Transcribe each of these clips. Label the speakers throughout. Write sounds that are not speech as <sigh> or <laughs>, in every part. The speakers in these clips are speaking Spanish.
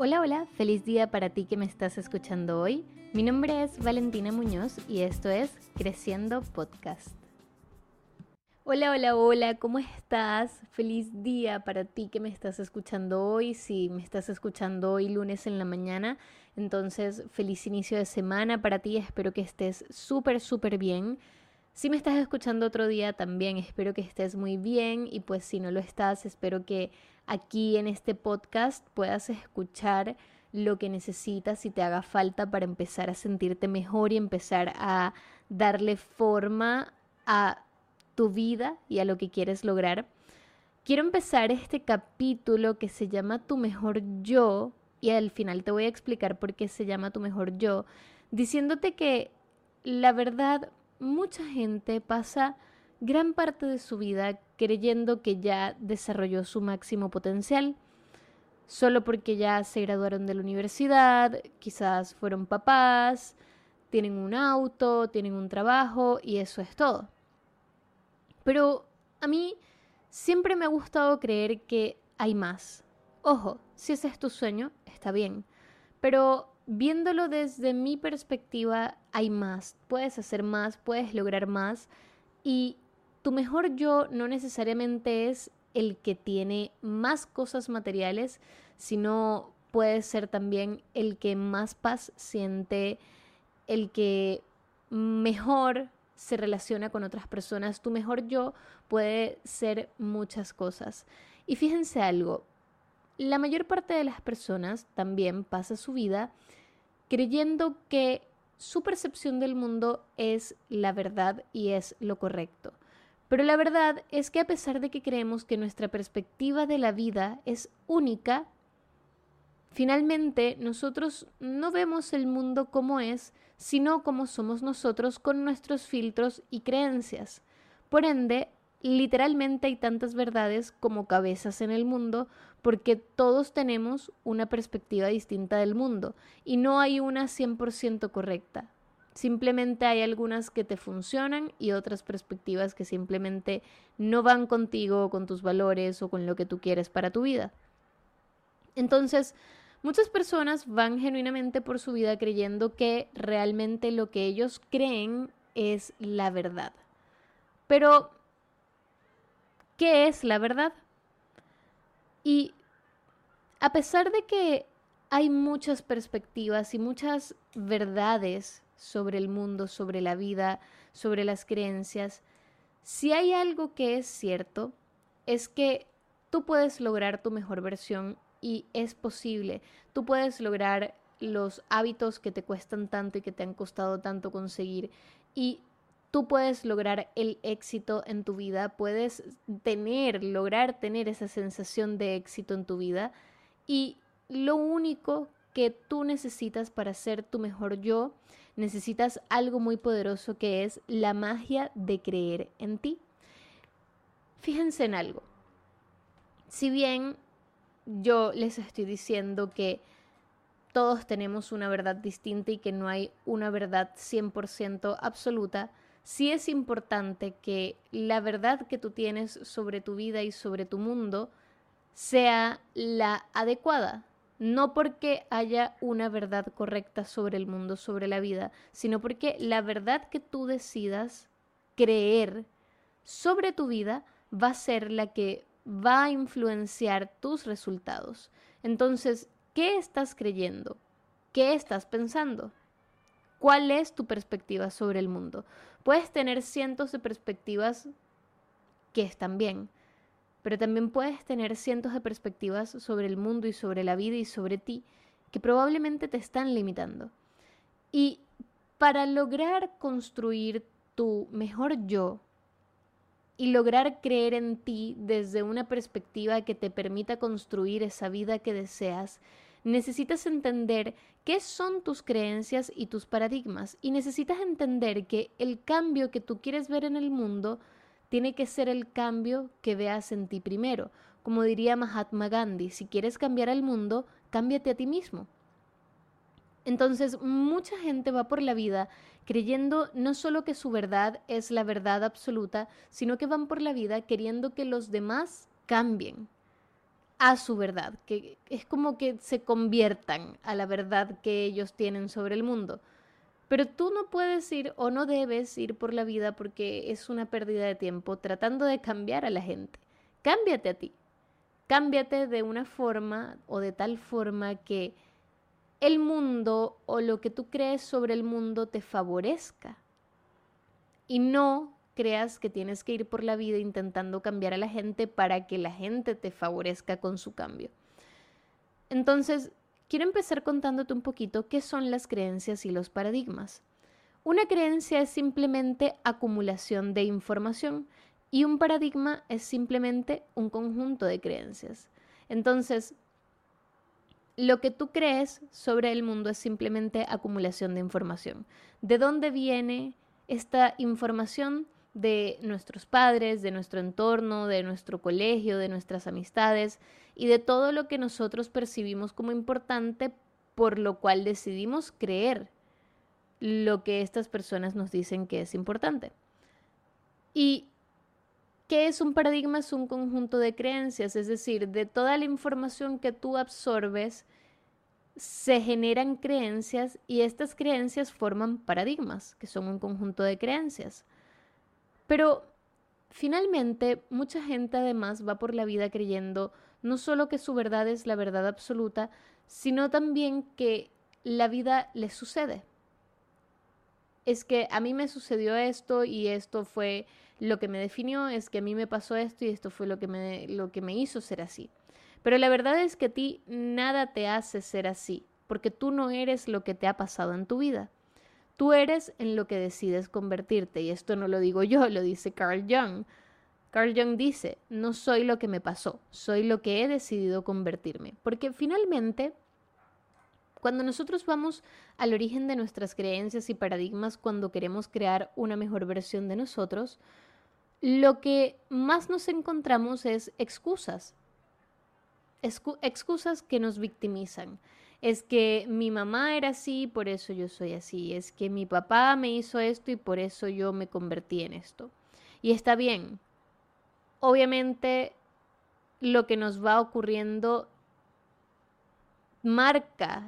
Speaker 1: Hola, hola, feliz día para ti que me estás escuchando hoy. Mi nombre es Valentina Muñoz y esto es Creciendo Podcast. Hola, hola, hola, ¿cómo estás? Feliz día para ti que me estás escuchando hoy. Si me estás escuchando hoy lunes en la mañana, entonces feliz inicio de semana para ti. Espero que estés súper, súper bien. Si me estás escuchando otro día, también espero que estés muy bien y pues si no lo estás, espero que aquí en este podcast puedas escuchar lo que necesitas y te haga falta para empezar a sentirte mejor y empezar a darle forma a tu vida y a lo que quieres lograr. Quiero empezar este capítulo que se llama Tu mejor yo y al final te voy a explicar por qué se llama Tu mejor yo, diciéndote que la verdad mucha gente pasa gran parte de su vida creyendo que ya desarrolló su máximo potencial, solo porque ya se graduaron de la universidad, quizás fueron papás, tienen un auto, tienen un trabajo y eso es todo. Pero a mí siempre me ha gustado creer que hay más. Ojo, si ese es tu sueño, está bien. Pero viéndolo desde mi perspectiva, hay más. Puedes hacer más, puedes lograr más. Y tu mejor yo no necesariamente es el que tiene más cosas materiales, sino puede ser también el que más paz siente, el que mejor se relaciona con otras personas. Tu mejor yo puede ser muchas cosas. Y fíjense algo, la mayor parte de las personas también pasa su vida creyendo que su percepción del mundo es la verdad y es lo correcto. Pero la verdad es que a pesar de que creemos que nuestra perspectiva de la vida es única, finalmente nosotros no vemos el mundo como es, sino como somos nosotros con nuestros filtros y creencias. Por ende, literalmente hay tantas verdades como cabezas en el mundo porque todos tenemos una perspectiva distinta del mundo y no hay una 100% correcta. Simplemente hay algunas que te funcionan y otras perspectivas que simplemente no van contigo, con tus valores o con lo que tú quieres para tu vida. Entonces, muchas personas van genuinamente por su vida creyendo que realmente lo que ellos creen es la verdad. Pero, ¿qué es la verdad? Y a pesar de que hay muchas perspectivas y muchas verdades sobre el mundo, sobre la vida, sobre las creencias, si hay algo que es cierto, es que tú puedes lograr tu mejor versión y es posible. Tú puedes lograr los hábitos que te cuestan tanto y que te han costado tanto conseguir y tú puedes lograr el éxito en tu vida, puedes tener, lograr tener esa sensación de éxito en tu vida y lo único que tú necesitas para ser tu mejor yo, necesitas algo muy poderoso que es la magia de creer en ti. Fíjense en algo. Si bien yo les estoy diciendo que todos tenemos una verdad distinta y que no hay una verdad 100% absoluta, sí es importante que la verdad que tú tienes sobre tu vida y sobre tu mundo sea la adecuada, no porque haya una verdad correcta sobre el mundo, sobre la vida, sino porque la verdad que tú decidas creer sobre tu vida va a ser la que va a influenciar tus resultados. Entonces, ¿qué estás creyendo? ¿Qué estás pensando? ¿Cuál es tu perspectiva sobre el mundo? Puedes tener cientos de perspectivas que están bien, pero también puedes tener cientos de perspectivas sobre el mundo y sobre la vida y sobre ti que probablemente te están limitando. Y para lograr construir tu mejor yo y lograr creer en ti desde una perspectiva que te permita construir esa vida que deseas, necesitas entender qué son tus creencias y tus paradigmas y necesitas entender que el cambio que tú quieres ver en el mundo tiene que ser el cambio que veas en ti primero. Como diría Mahatma Gandhi, si quieres cambiar al mundo, cámbiate a ti mismo. Entonces, mucha gente va por la vida creyendo no solo que su verdad es la verdad absoluta, sino que van por la vida queriendo que los demás cambien. A su verdad, que es como que se conviertan a la verdad que ellos tienen sobre el mundo. Pero tú no puedes ir o no debes ir por la vida porque es una pérdida de tiempo tratando de cambiar a la gente. Cámbiate a ti. Cámbiate de una forma o de tal forma que el mundo o lo que tú crees sobre el mundo te favorezca. Y no creas que tienes que ir por la vida intentando cambiar a la gente para que la gente te favorezca con su cambio. Entonces, quiero empezar contándote un poquito qué son las creencias y los paradigmas. Una creencia es simplemente acumulación de información y un paradigma es simplemente un conjunto de creencias. Entonces, lo que tú crees sobre el mundo es simplemente acumulación de información. ¿De dónde viene esta información? De nuestros padres, de nuestro entorno, de nuestro colegio, de nuestras amistades y de todo lo que nosotros percibimos como importante, por lo cual decidimos creer lo que estas personas nos dicen que es importante. ¿Y qué es un paradigma? Es un conjunto de creencias, es decir, de toda la información que tú absorbes, se generan creencias y estas creencias forman paradigmas, que son un conjunto de creencias. Pero finalmente mucha gente además va por la vida creyendo no solo que su verdad es la verdad absoluta, sino también que la vida le sucede. Es que a mí me sucedió esto y esto fue lo que me definió, es que a mí me pasó esto y esto fue lo que me, lo que me hizo ser así. Pero la verdad es que a ti nada te hace ser así, porque tú no eres lo que te ha pasado en tu vida. Tú eres en lo que decides convertirte. Y esto no lo digo yo, lo dice Carl Jung. Carl Jung dice, no soy lo que me pasó, soy lo que he decidido convertirme. Porque finalmente, cuando nosotros vamos al origen de nuestras creencias y paradigmas, cuando queremos crear una mejor versión de nosotros, lo que más nos encontramos es excusas. excusas que nos victimizan es que mi mamá era así, por eso yo soy así, es que mi papá me hizo esto y por eso yo me convertí en esto. Y está bien. Obviamente lo que nos va ocurriendo marca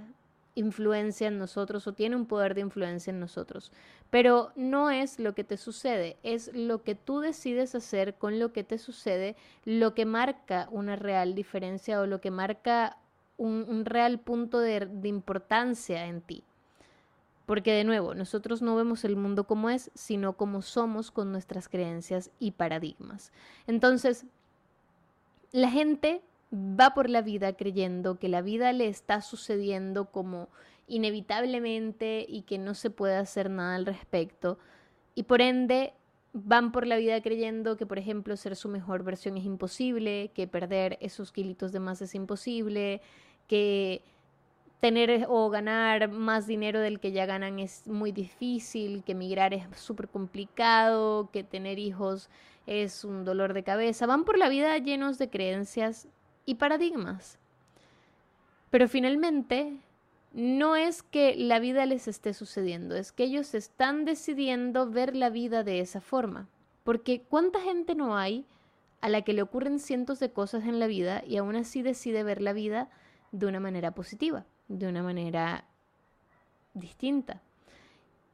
Speaker 1: influencia en nosotros o tiene un poder de influencia en nosotros. Pero no es lo que te sucede, es lo que tú decides hacer con lo que te sucede, lo que marca una real diferencia o lo que marca un, real punto de, importancia en ti. Porque de nuevo, nosotros no vemos el mundo como es, sino como somos con nuestras creencias y paradigmas. Entonces, la gente va por la vida creyendo que la vida le está sucediendo como inevitablemente y que no se puede hacer nada al respecto. Y por ende van por la vida creyendo que, por ejemplo, ser su mejor versión es imposible, que perder esos kilitos de más es imposible, que tener o ganar más dinero del que ya ganan es muy difícil, que emigrar es súper complicado, que tener hijos es un dolor de cabeza. Van por la vida llenos de creencias y paradigmas. Pero finalmente no es que la vida les esté sucediendo, es que ellos están decidiendo ver la vida de esa forma. Porque ¿cuánta gente no hay a la que le ocurren cientos de cosas en la vida y aún así decide ver la vida de una manera positiva, de una manera distinta.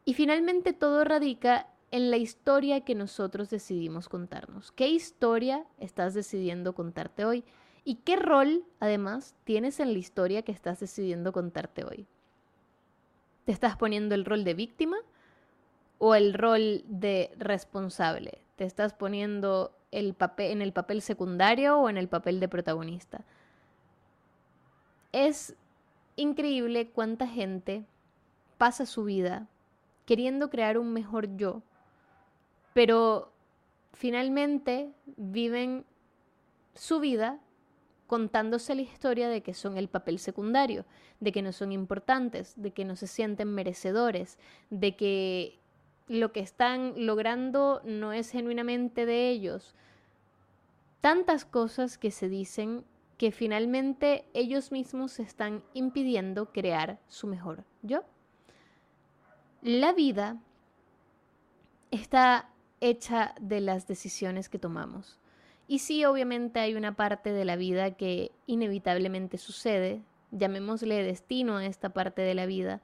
Speaker 1: Y finalmente todo radica en la historia que nosotros decidimos contarnos. ¿Qué historia estás decidiendo contarte hoy? ¿Y qué rol, además, tienes en la historia que estás decidiendo contarte hoy? ¿Te estás poniendo el rol de víctima o el rol de responsable? ¿Te estás poniendo el papel, en el papel secundario o en el papel de protagonista? Es increíble cuánta gente pasa su vida queriendo crear un mejor yo, pero finalmente viven su vida contándose la historia de que son el papel secundario, de que no son importantes, de que no se sienten merecedores, de que lo que están logrando no es genuinamente de ellos. Tantas cosas que se dicen que finalmente ellos mismos están impidiendo crear su mejor yo. La vida está hecha de las decisiones que tomamos. Y sí, obviamente hay una parte de la vida que inevitablemente sucede, llamémosle destino a esta parte de la vida,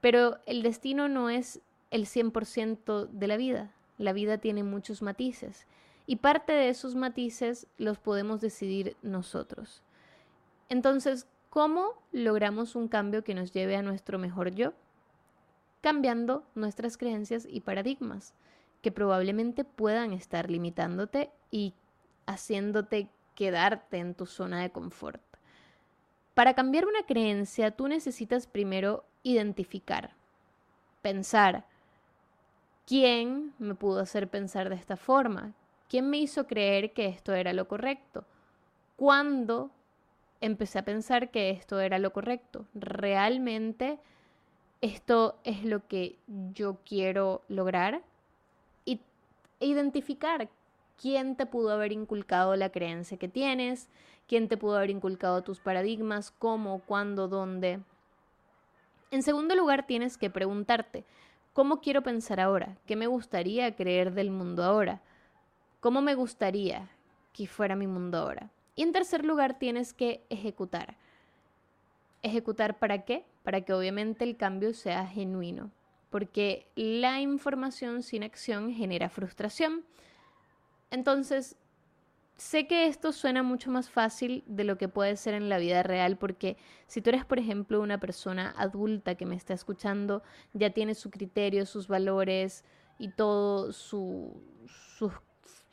Speaker 1: pero el destino no es el 100% de la vida, la vida tiene muchos matices y parte de esos matices los podemos decidir nosotros. Entonces, ¿cómo logramos un cambio que nos lleve a nuestro mejor yo? Cambiando nuestras creencias y paradigmas, que probablemente puedan estar limitándote y haciéndote quedarte en tu zona de confort. Para cambiar una creencia, tú necesitas primero identificar, pensar, ¿quién me pudo hacer pensar de esta forma? ¿Quién me hizo creer que esto era lo correcto? ¿Cuándo empecé a pensar que esto era lo correcto? ¿Realmente esto es lo que yo quiero lograr? Y identificar quién te pudo haber inculcado la creencia que tienes, quién te pudo haber inculcado tus paradigmas, cómo, cuándo, dónde. En segundo lugar, tienes que preguntarte, ¿cómo quiero pensar ahora? ¿Qué me gustaría creer del mundo ahora? ¿Cómo me gustaría que fuera mi mundo ahora? Y en tercer lugar, tienes que ejecutar. ¿Ejecutar para qué? Para que obviamente el cambio sea genuino, porque la información sin acción genera frustración. Entonces, sé que esto suena mucho más fácil de lo que puede ser en la vida real, porque si tú eres, por ejemplo, una persona adulta que me está escuchando, ya tiene su criterio, sus valores y todo su, sus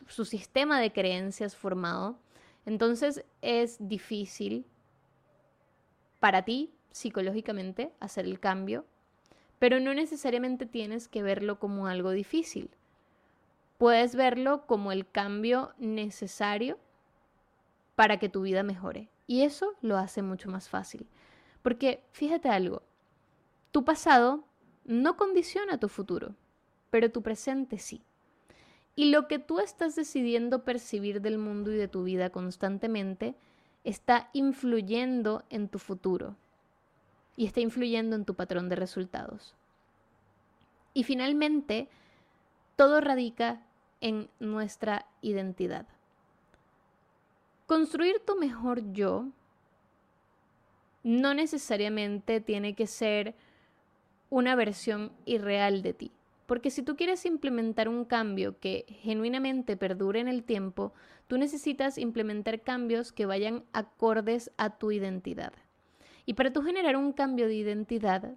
Speaker 1: su sistema de creencias formado, entonces es difícil para ti psicológicamente hacer el cambio, pero no necesariamente tienes que verlo como algo difícil. Puedes verlo como el cambio necesario para que tu vida mejore. Y eso lo hace mucho más fácil. Porque fíjate algo, tu pasado no condiciona tu futuro, pero tu presente sí. Y lo que tú estás decidiendo percibir del mundo y de tu vida constantemente está influyendo en tu futuro y está influyendo en tu patrón de resultados. Y finalmente, todo radica en nuestra identidad. Construir tu mejor yo no necesariamente tiene que ser una versión irreal de ti. Porque si tú quieres implementar un cambio que genuinamente perdure en el tiempo, tú necesitas implementar cambios que vayan acordes a tu identidad. Y para tú generar un cambio de identidad,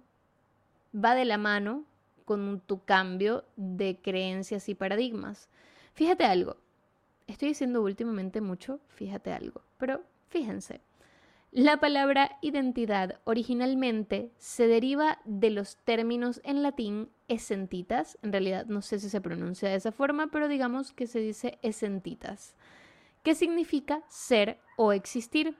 Speaker 1: va de la mano con tu cambio de creencias y paradigmas. Fíjate algo, estoy diciendo últimamente mucho, fíjate algo, pero fíjense. La palabra identidad originalmente se deriva de los términos en latín esentitas, en realidad no sé si se pronuncia de esa forma, pero digamos que se dice esentitas, que significa ser o existir.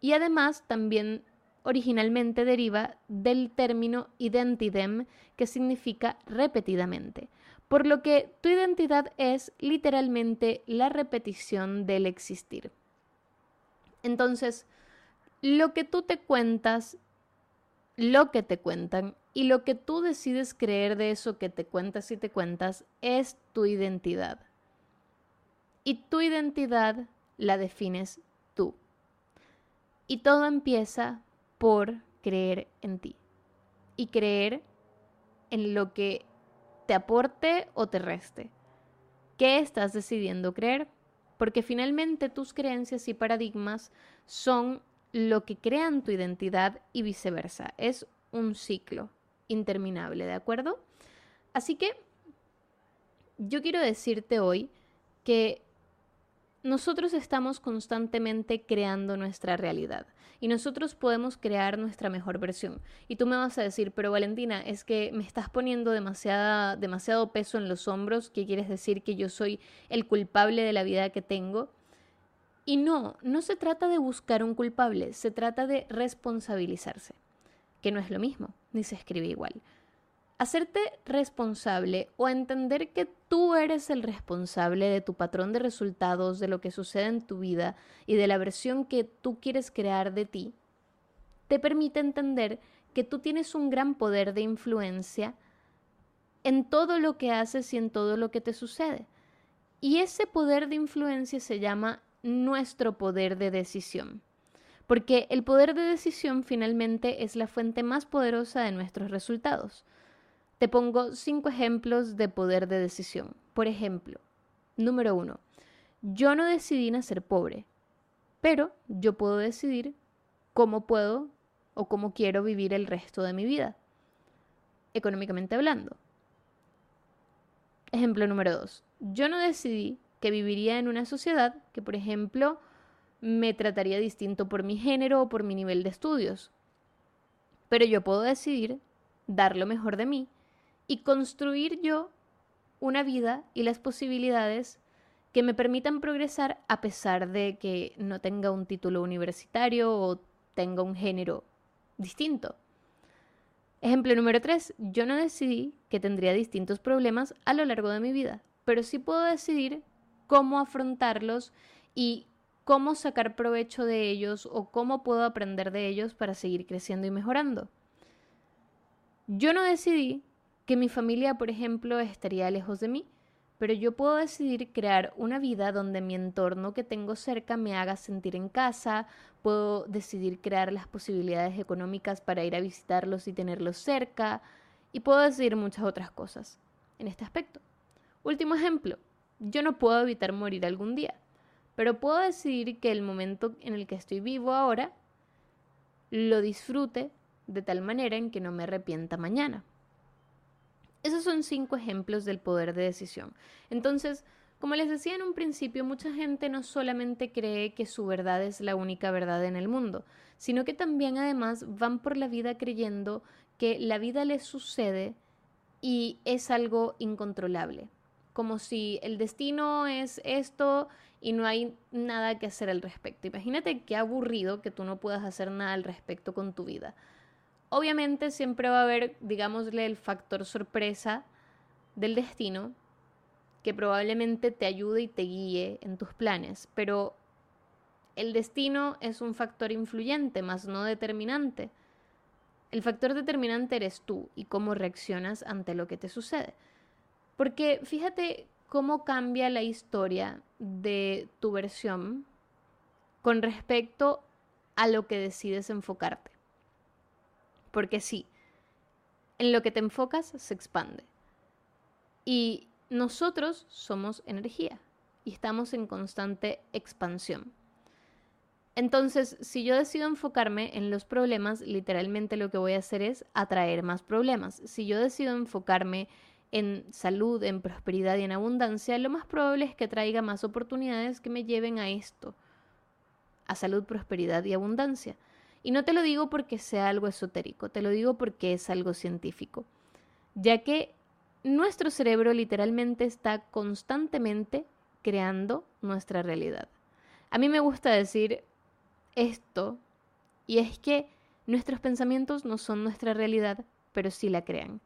Speaker 1: Y además también originalmente deriva del término identidem, que significa repetidamente, por lo que tu identidad es literalmente la repetición del existir. Entonces, lo que tú te cuentas, lo que te cuentan y lo que tú decides creer de eso que te cuentas y te cuentas es tu identidad. Y tu identidad la defines tú. Y todo empieza por creer en ti. Y creer en lo que te aporte o te reste. ¿Qué estás decidiendo creer? Porque finalmente tus creencias y paradigmas son lo que crean tu identidad y viceversa. Es un ciclo interminable, ¿de acuerdo? Así que yo quiero decirte hoy que nosotros estamos constantemente creando nuestra realidad y nosotros podemos crear nuestra mejor versión. Y tú me vas a decir, pero Valentina, es que me estás poniendo demasiada, demasiado peso en los hombros, ¿qué quieres decir que yo soy el culpable de la vida que tengo? Y no, no se trata de buscar un culpable, se trata de responsabilizarse, que no es lo mismo, ni se escribe igual. Hacerte responsable o entender que tú eres el responsable de tu patrón de resultados, de lo que sucede en tu vida y de la versión que tú quieres crear de ti, te permite entender que tú tienes un gran poder de influencia en todo lo que haces y en todo lo que te sucede Y ese poder de influencia se llama nuestro poder de decisión. Porque el poder de decisión finalmente es la fuente más poderosa de nuestros resultados. Te pongo cinco ejemplos de poder de decisión. Por ejemplo, número uno, yo no decidí nacer pobre, pero yo puedo decidir cómo puedo o cómo quiero vivir el resto de mi vida, económicamente hablando. Ejemplo número dos, yo no decidí que viviría en una sociedad que, por ejemplo, me trataría distinto por mi género o por mi nivel de estudios. Pero yo puedo decidir dar lo mejor de mí y construir yo una vida y las posibilidades que me permitan progresar a pesar de que no tenga un título universitario o tenga un género distinto. Ejemplo número 3. Yo no decidí que tendría distintos problemas a lo largo de mi vida, pero sí puedo decidir cómo afrontarlos y cómo sacar provecho de ellos o cómo puedo aprender de ellos para seguir creciendo y mejorando. Yo no decidí que mi familia, por ejemplo, estaría lejos de mí, pero yo puedo decidir crear una vida donde mi entorno que tengo cerca me haga sentir en casa, puedo decidir crear las posibilidades económicas para ir a visitarlos y tenerlos cerca, y puedo decidir muchas otras cosas en este aspecto. Último ejemplo, yo no puedo evitar morir algún día, pero puedo decidir que el momento en el que estoy vivo ahora lo disfrute de tal manera en que no me arrepienta mañana. Esos son cinco ejemplos del poder de decisión. Entonces, como les decía en un principio, mucha gente no solamente cree que su verdad es la única verdad en el mundo, sino que también además van por la vida creyendo que la vida les sucede y es algo incontrolable, como si el destino es esto y no hay nada que hacer al respecto. Imagínate qué aburrido que tú no puedas hacer nada al respecto con tu vida. Obviamente siempre va a haber, digámosle, el factor sorpresa del destino que probablemente te ayude y te guíe en tus planes, pero el destino es un factor influyente, más no determinante. El factor determinante eres tú y cómo reaccionas ante lo que te sucede. Porque fíjate cómo cambia la historia de tu versión con respecto a lo que decides enfocarte. Porque sí, en lo que te enfocas se expande. Y nosotros somos energía y estamos en constante expansión. Entonces, si yo decido enfocarme en los problemas, literalmente lo que voy a hacer es atraer más problemas. Si yo decido enfocarme en salud, en prosperidad y en abundancia, lo más probable es que traiga más oportunidades que me lleven a esto, a salud, prosperidad y abundancia. Y no te lo digo porque sea algo esotérico, te lo digo porque es algo científico, ya que nuestro cerebro literalmente está constantemente creando nuestra realidad. A mí me gusta decir esto, y es que nuestros pensamientos no son nuestra realidad, pero sí la crean.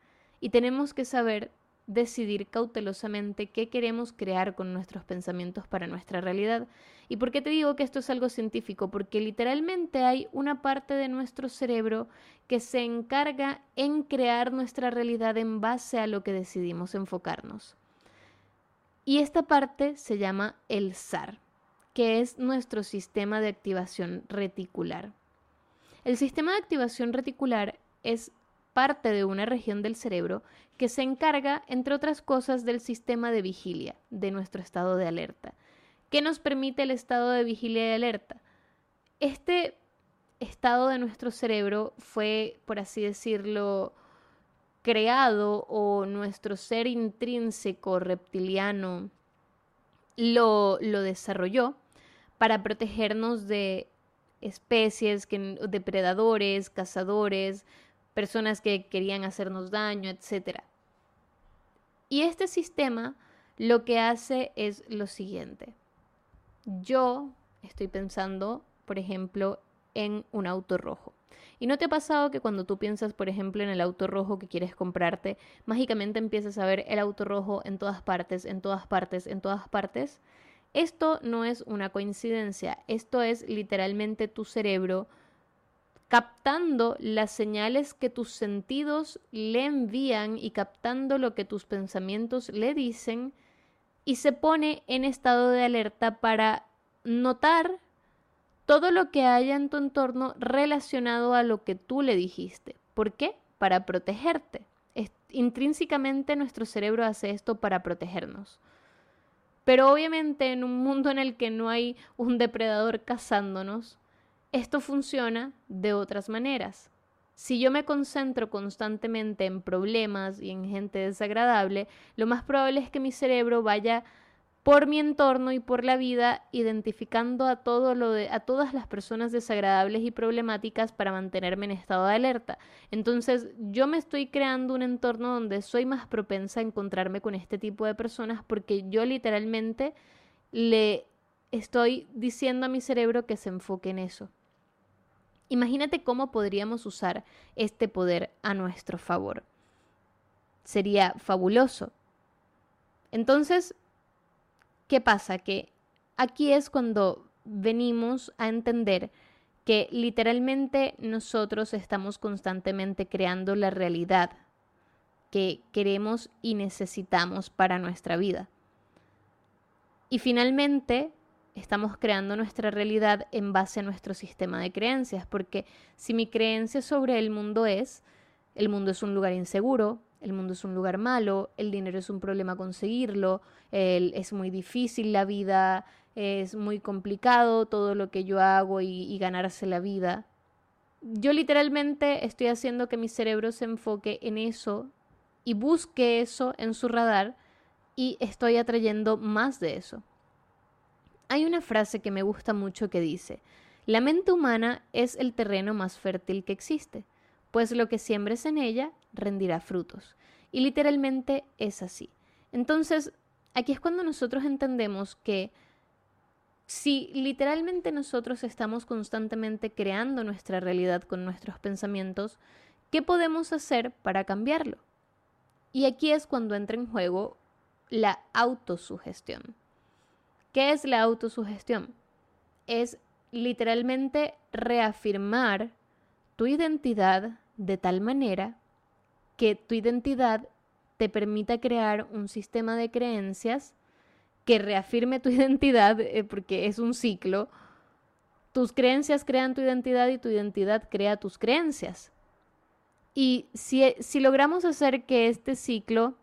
Speaker 1: Y tenemos que saber decidir cautelosamente qué queremos crear con nuestros pensamientos para nuestra realidad. ¿Y por qué te digo que esto es algo científico? Porque literalmente hay una parte de nuestro cerebro que se encarga en crear nuestra realidad en base a lo que decidimos enfocarnos. Y esta parte se llama el SAR, que es nuestro sistema de activación reticular. El sistema de activación reticular es parte de una región del cerebro que se encarga, entre otras cosas, del sistema de vigilia, de nuestro estado de alerta. ¿Qué nos permite el estado de vigilia y alerta? Este estado de nuestro cerebro fue, por así decirlo, creado o nuestro ser intrínseco reptiliano lo, lo desarrolló para protegernos de especies, depredadores, cazadores, personas que querían hacernos daño, etc. Y este sistema lo que hace es lo siguiente. Yo estoy pensando, por ejemplo, en un auto rojo. ¿Y no te ha pasado que cuando tú piensas, por ejemplo, en el auto rojo que quieres comprarte, mágicamente empiezas a ver el auto rojo en todas partes, en todas partes, en todas partes? Esto no es una coincidencia, esto es literalmente tu cerebro captando las señales que tus sentidos le envían y captando lo que tus pensamientos le dicen y se pone en estado de alerta para notar todo lo que haya en tu entorno relacionado a lo que tú le dijiste. ¿Por qué? Para protegerte. intrínsecamente nuestro cerebro hace esto para protegernos. Pero obviamente en un mundo en el que no hay un depredador cazándonos, esto funciona de otras maneras. Si yo me concentro constantemente en problemas y en gente desagradable, lo más probable es que mi cerebro vaya por mi entorno y por la vida identificando a todo lo de, a todas las personas desagradables y problemáticas para mantenerme en estado de alerta. Entonces, yo me estoy creando un entorno donde soy más propensa a encontrarme con este tipo de personas porque yo literalmente le estoy diciendo a mi cerebro que se enfoque en eso. Imagínate cómo podríamos usar este poder a nuestro favor. Sería fabuloso. Entonces, ¿qué pasa? Que aquí es cuando venimos a entender que literalmente nosotros estamos constantemente creando la realidad que queremos y necesitamos para nuestra vida. Y finalmente, estamos creando nuestra realidad en base a nuestro sistema de creencias, porque si mi creencia sobre el mundo es, el mundo es un lugar inseguro, el mundo es un lugar malo, el dinero es un problema conseguirlo, es muy difícil la vida, es muy complicado todo lo que yo hago y, ganarse la vida. Yo literalmente estoy haciendo que mi cerebro se enfoque en eso y busque eso en su radar y estoy atrayendo más de eso. Hay una frase que me gusta mucho que dice, la mente humana es el terreno más fértil que existe, pues lo que siembres en ella rendirá frutos. Y literalmente es así. Entonces, aquí es cuando nosotros entendemos que si literalmente nosotros estamos constantemente creando nuestra realidad con nuestros pensamientos, ¿qué podemos hacer para cambiarlo? Y aquí es cuando entra en juego la autosugestión. ¿Qué es la autosugestión? Es literalmente reafirmar tu identidad de tal manera que tu identidad te permita crear un sistema de creencias que reafirme tu <laughs> identidad, eh, porque es un ciclo. Tus creencias crean tu identidad y tu identidad crea tus creencias. Y si, si logramos hacer que este ciclo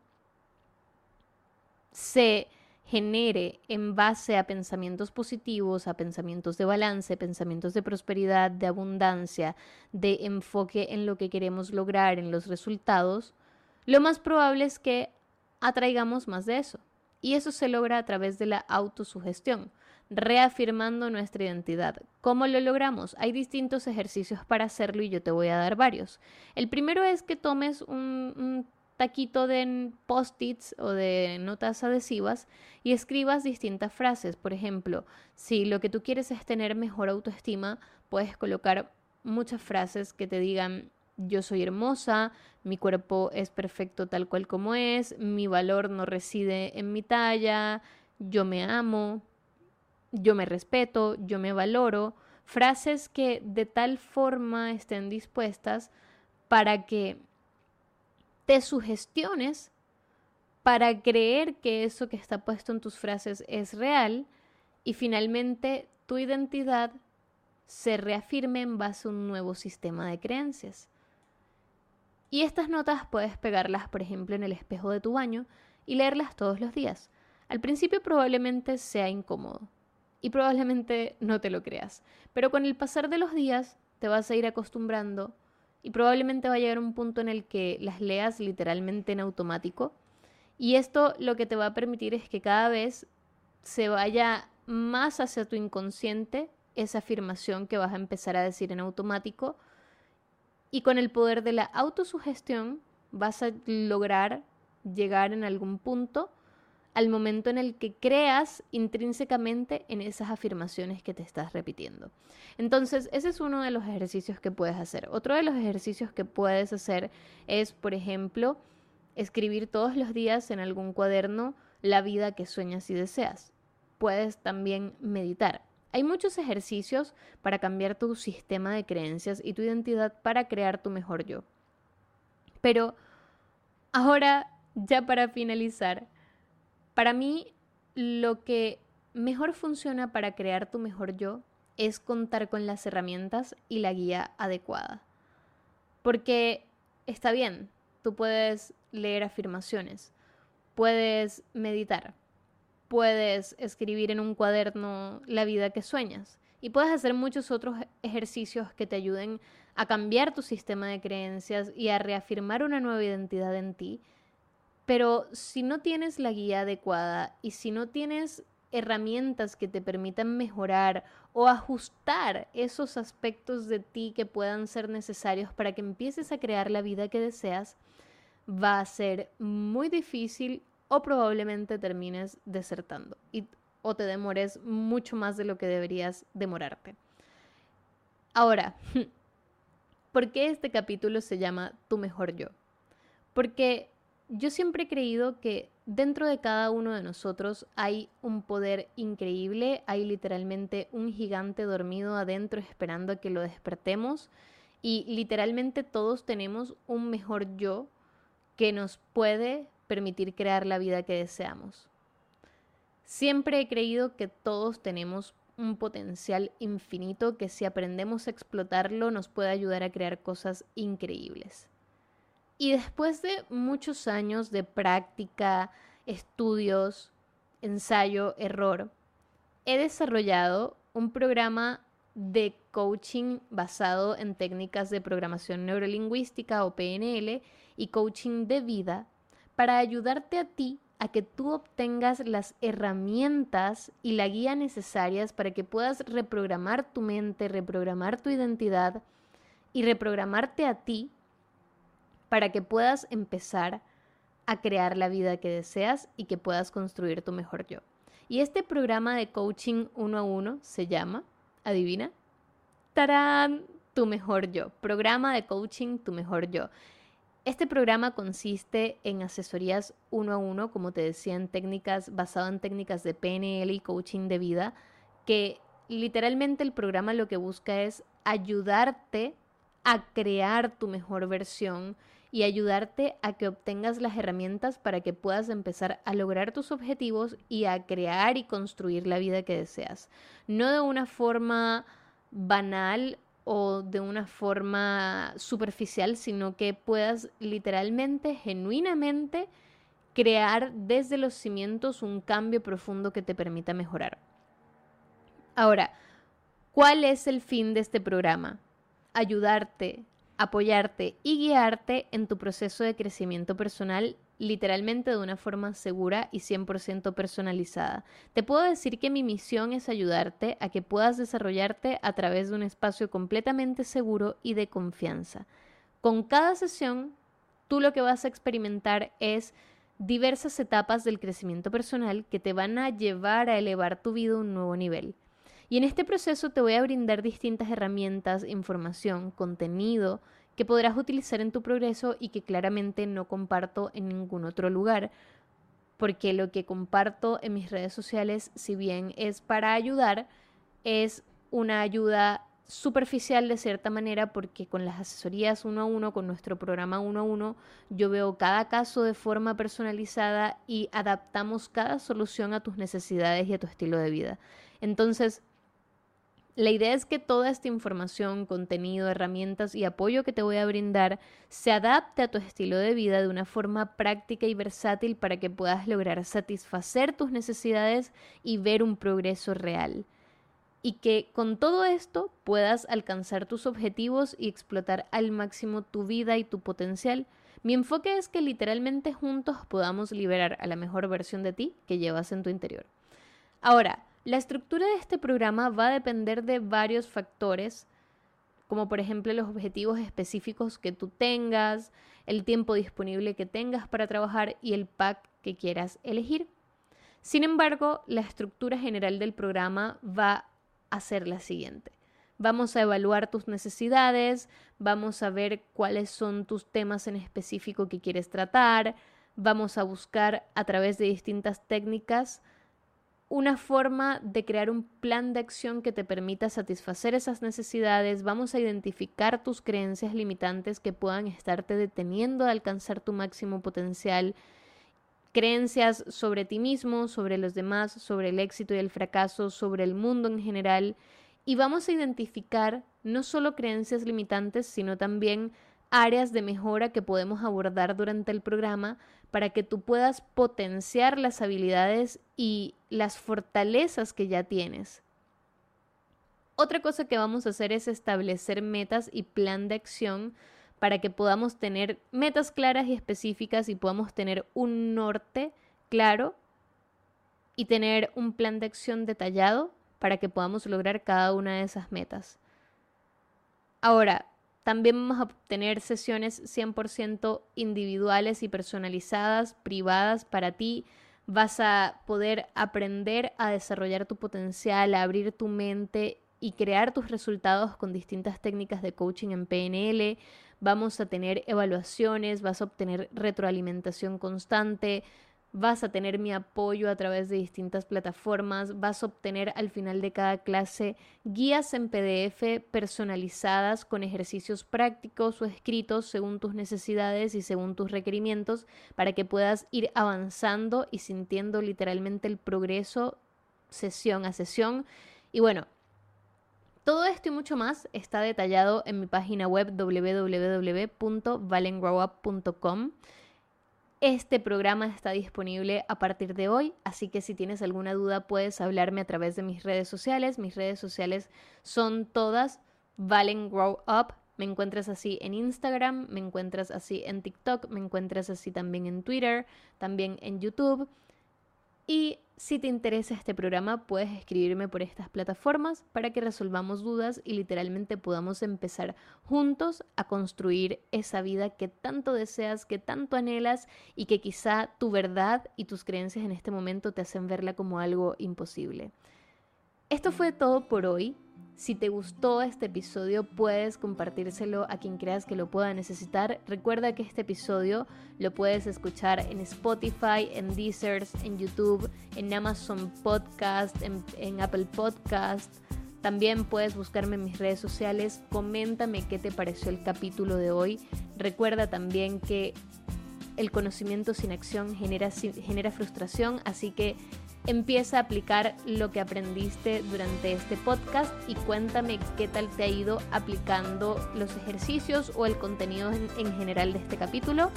Speaker 1: se genere en base a pensamientos positivos, a pensamientos de balance, pensamientos de prosperidad, de abundancia, de enfoque en lo que queremos lograr, en los resultados, lo más probable es que atraigamos más de eso. Y eso se logra a través de la autosugestión, reafirmando nuestra identidad. ¿Cómo lo logramos? Hay distintos ejercicios para hacerlo y yo te voy a dar varios. El primero es que tomes un, un taquito de post-its o de notas adhesivas y escribas distintas frases. Por ejemplo, si lo que tú quieres es tener mejor autoestima, puedes colocar muchas frases que te digan yo soy hermosa, mi cuerpo es perfecto tal cual como es, mi valor no reside en mi talla, yo me amo, yo me respeto, yo me valoro. Frases que de tal forma estén dispuestas para que te sugestiones para creer que eso que está puesto en tus frases es real y finalmente tu identidad se reafirme en base a un nuevo sistema de creencias. Y estas notas puedes pegarlas, por ejemplo, en el espejo de tu baño y leerlas todos los días. Al principio probablemente sea incómodo y probablemente no te lo creas, pero con el pasar de los días te vas a ir acostumbrando y probablemente va a llegar un punto en el que las leas literalmente en automático. Y esto lo que te va a permitir es que cada vez se vaya más hacia tu inconsciente esa afirmación que vas a empezar a decir en automático. Y con el poder de la autosugestión vas a lograr llegar en algún punto al momento en el que creas intrínsecamente en esas afirmaciones que te estás repitiendo. Entonces, ese es uno de los ejercicios que puedes hacer. Otro de los ejercicios que puedes hacer es, por ejemplo, escribir todos los días en algún cuaderno la vida que sueñas y deseas. Puedes también meditar. Hay muchos ejercicios para cambiar tu sistema de creencias y tu identidad para crear tu mejor yo. Pero ahora, ya para finalizar, para mí, lo que mejor funciona para crear tu mejor yo es contar con las herramientas y la guía adecuada. Porque está bien, tú puedes leer afirmaciones, puedes meditar, puedes escribir en un cuaderno la vida que sueñas y puedes hacer muchos otros ejercicios que te ayuden a cambiar tu sistema de creencias y a reafirmar una nueva identidad en ti. Pero si no tienes la guía adecuada y si no tienes herramientas que te permitan mejorar o ajustar esos aspectos de ti que puedan ser necesarios para que empieces a crear la vida que deseas, va a ser muy difícil o probablemente termines desertando y, o te demores mucho más de lo que deberías demorarte. Ahora, <laughs> ¿por qué este capítulo se llama Tu mejor yo? Porque yo siempre he creído que dentro de cada uno de nosotros hay un poder increíble, hay literalmente un gigante dormido adentro esperando a que lo despertemos y literalmente todos tenemos un mejor yo que nos puede permitir crear la vida que deseamos. Siempre he creído que todos tenemos un potencial infinito que si aprendemos a explotarlo nos puede ayudar a crear cosas increíbles. Y después de muchos años de práctica, estudios, ensayo, error, he desarrollado un programa de coaching basado en técnicas de programación neurolingüística o PNL y coaching de vida para ayudarte a ti a que tú obtengas las herramientas y la guía necesarias para que puedas reprogramar tu mente, reprogramar tu identidad y reprogramarte a ti para que puedas empezar a crear la vida que deseas y que puedas construir tu mejor yo. Y este programa de coaching uno a uno se llama, adivina, ¡tarán! Tu mejor yo. Programa de coaching Tu mejor yo. Este programa consiste en asesorías uno a uno, como te decía, en técnicas basado en técnicas de PNL y coaching de vida, que literalmente el programa lo que busca es ayudarte a crear tu mejor versión y ayudarte a que obtengas las herramientas para que puedas empezar a lograr tus objetivos y a crear y construir la vida que deseas. No de una forma banal o de una forma superficial, sino que puedas literalmente, genuinamente, crear desde los cimientos un cambio profundo que te permita mejorar. Ahora, ¿cuál es el fin de este programa? Ayudarte apoyarte y guiarte en tu proceso de crecimiento personal literalmente de una forma segura y 100% personalizada. Te puedo decir que mi misión es ayudarte a que puedas desarrollarte a través de un espacio completamente seguro y de confianza. Con cada sesión, tú lo que vas a experimentar es diversas etapas del crecimiento personal que te van a llevar a elevar tu vida a un nuevo nivel. Y en este proceso te voy a brindar distintas herramientas, información, contenido que podrás utilizar en tu progreso y que claramente no comparto en ningún otro lugar. Porque lo que comparto en mis redes sociales, si bien es para ayudar, es una ayuda superficial de cierta manera porque con las asesorías uno a uno, con nuestro programa uno a uno, yo veo cada caso de forma personalizada y adaptamos cada solución a tus necesidades y a tu estilo de vida. Entonces, la idea es que toda esta información, contenido, herramientas y apoyo que te voy a brindar se adapte a tu estilo de vida de una forma práctica y versátil para que puedas lograr satisfacer tus necesidades y ver un progreso real. Y que con todo esto puedas alcanzar tus objetivos y explotar al máximo tu vida y tu potencial. Mi enfoque es que literalmente juntos podamos liberar a la mejor versión de ti que llevas en tu interior. Ahora, la estructura de este programa va a depender de varios factores, como por ejemplo los objetivos específicos que tú tengas, el tiempo disponible que tengas para trabajar y el pack que quieras elegir. Sin embargo, la estructura general del programa va a ser la siguiente. Vamos a evaluar tus necesidades, vamos a ver cuáles son tus temas en específico que quieres tratar, vamos a buscar a través de distintas técnicas una forma de crear un plan de acción que te permita satisfacer esas necesidades. Vamos a identificar tus creencias limitantes que puedan estarte deteniendo de alcanzar tu máximo potencial. creencias sobre ti mismo, sobre los demás, sobre el éxito y el fracaso, sobre el mundo en general. Y vamos a identificar no solo creencias limitantes, sino también áreas de mejora que podemos abordar durante el programa para que tú puedas potenciar las habilidades y las fortalezas que ya tienes. Otra cosa que vamos a hacer es establecer metas y plan de acción para que podamos tener metas claras y específicas y podamos tener un norte claro y tener un plan de acción detallado para que podamos lograr cada una de esas metas. Ahora, también vamos a tener sesiones 100% individuales y personalizadas, privadas para ti. Vas a poder aprender a desarrollar tu potencial, a abrir tu mente y crear tus resultados con distintas técnicas de coaching en PNL. Vamos a tener evaluaciones, vas a obtener retroalimentación constante, vas a tener mi apoyo a través de distintas plataformas, vas a obtener al final de cada clase guías en PDF personalizadas con ejercicios prácticos o escritos según tus necesidades y según tus requerimientos para que puedas ir avanzando y sintiendo literalmente el progreso sesión a sesión. Y bueno, todo esto y mucho más está detallado en mi página web www.valengrowup.com. Este programa está disponible a partir de hoy, así que si tienes alguna duda puedes hablarme a través de mis redes sociales. Mis redes sociales son todas Valen Grow Up. Me encuentras así en Instagram, me encuentras así en TikTok, me encuentras así también en Twitter, también en YouTube. Y si te interesa este programa, puedes escribirme por estas plataformas para que resolvamos dudas y literalmente podamos empezar juntos a construir esa vida que tanto deseas, que tanto anhelas y que quizá tu verdad y tus creencias en este momento te hacen verla como algo imposible. Esto fue todo por hoy. Si te gustó este episodio, puedes compartírselo a quien creas que lo pueda necesitar. Recuerda que este episodio lo puedes escuchar en Spotify, en Deezer, en YouTube, en Amazon Podcast, en, Apple Podcast. También puedes buscarme en mis redes sociales. Coméntame qué te pareció el capítulo de hoy. Recuerda también que el conocimiento sin acción genera, genera frustración, así que Empieza a aplicar lo que aprendiste durante este podcast y cuéntame qué tal te ha ido aplicando los ejercicios o el contenido en, general de este capítulo.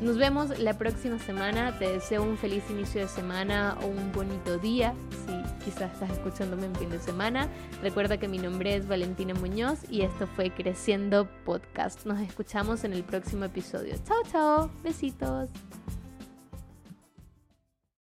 Speaker 1: Nos vemos la próxima semana. Te deseo un feliz inicio de semana o un bonito día si quizás estás escuchándome en fin de semana. Recuerda que mi nombre es Valentina Muñoz y esto fue Creciendo Podcast. Nos escuchamos en el próximo episodio. Chao, chao. Besitos.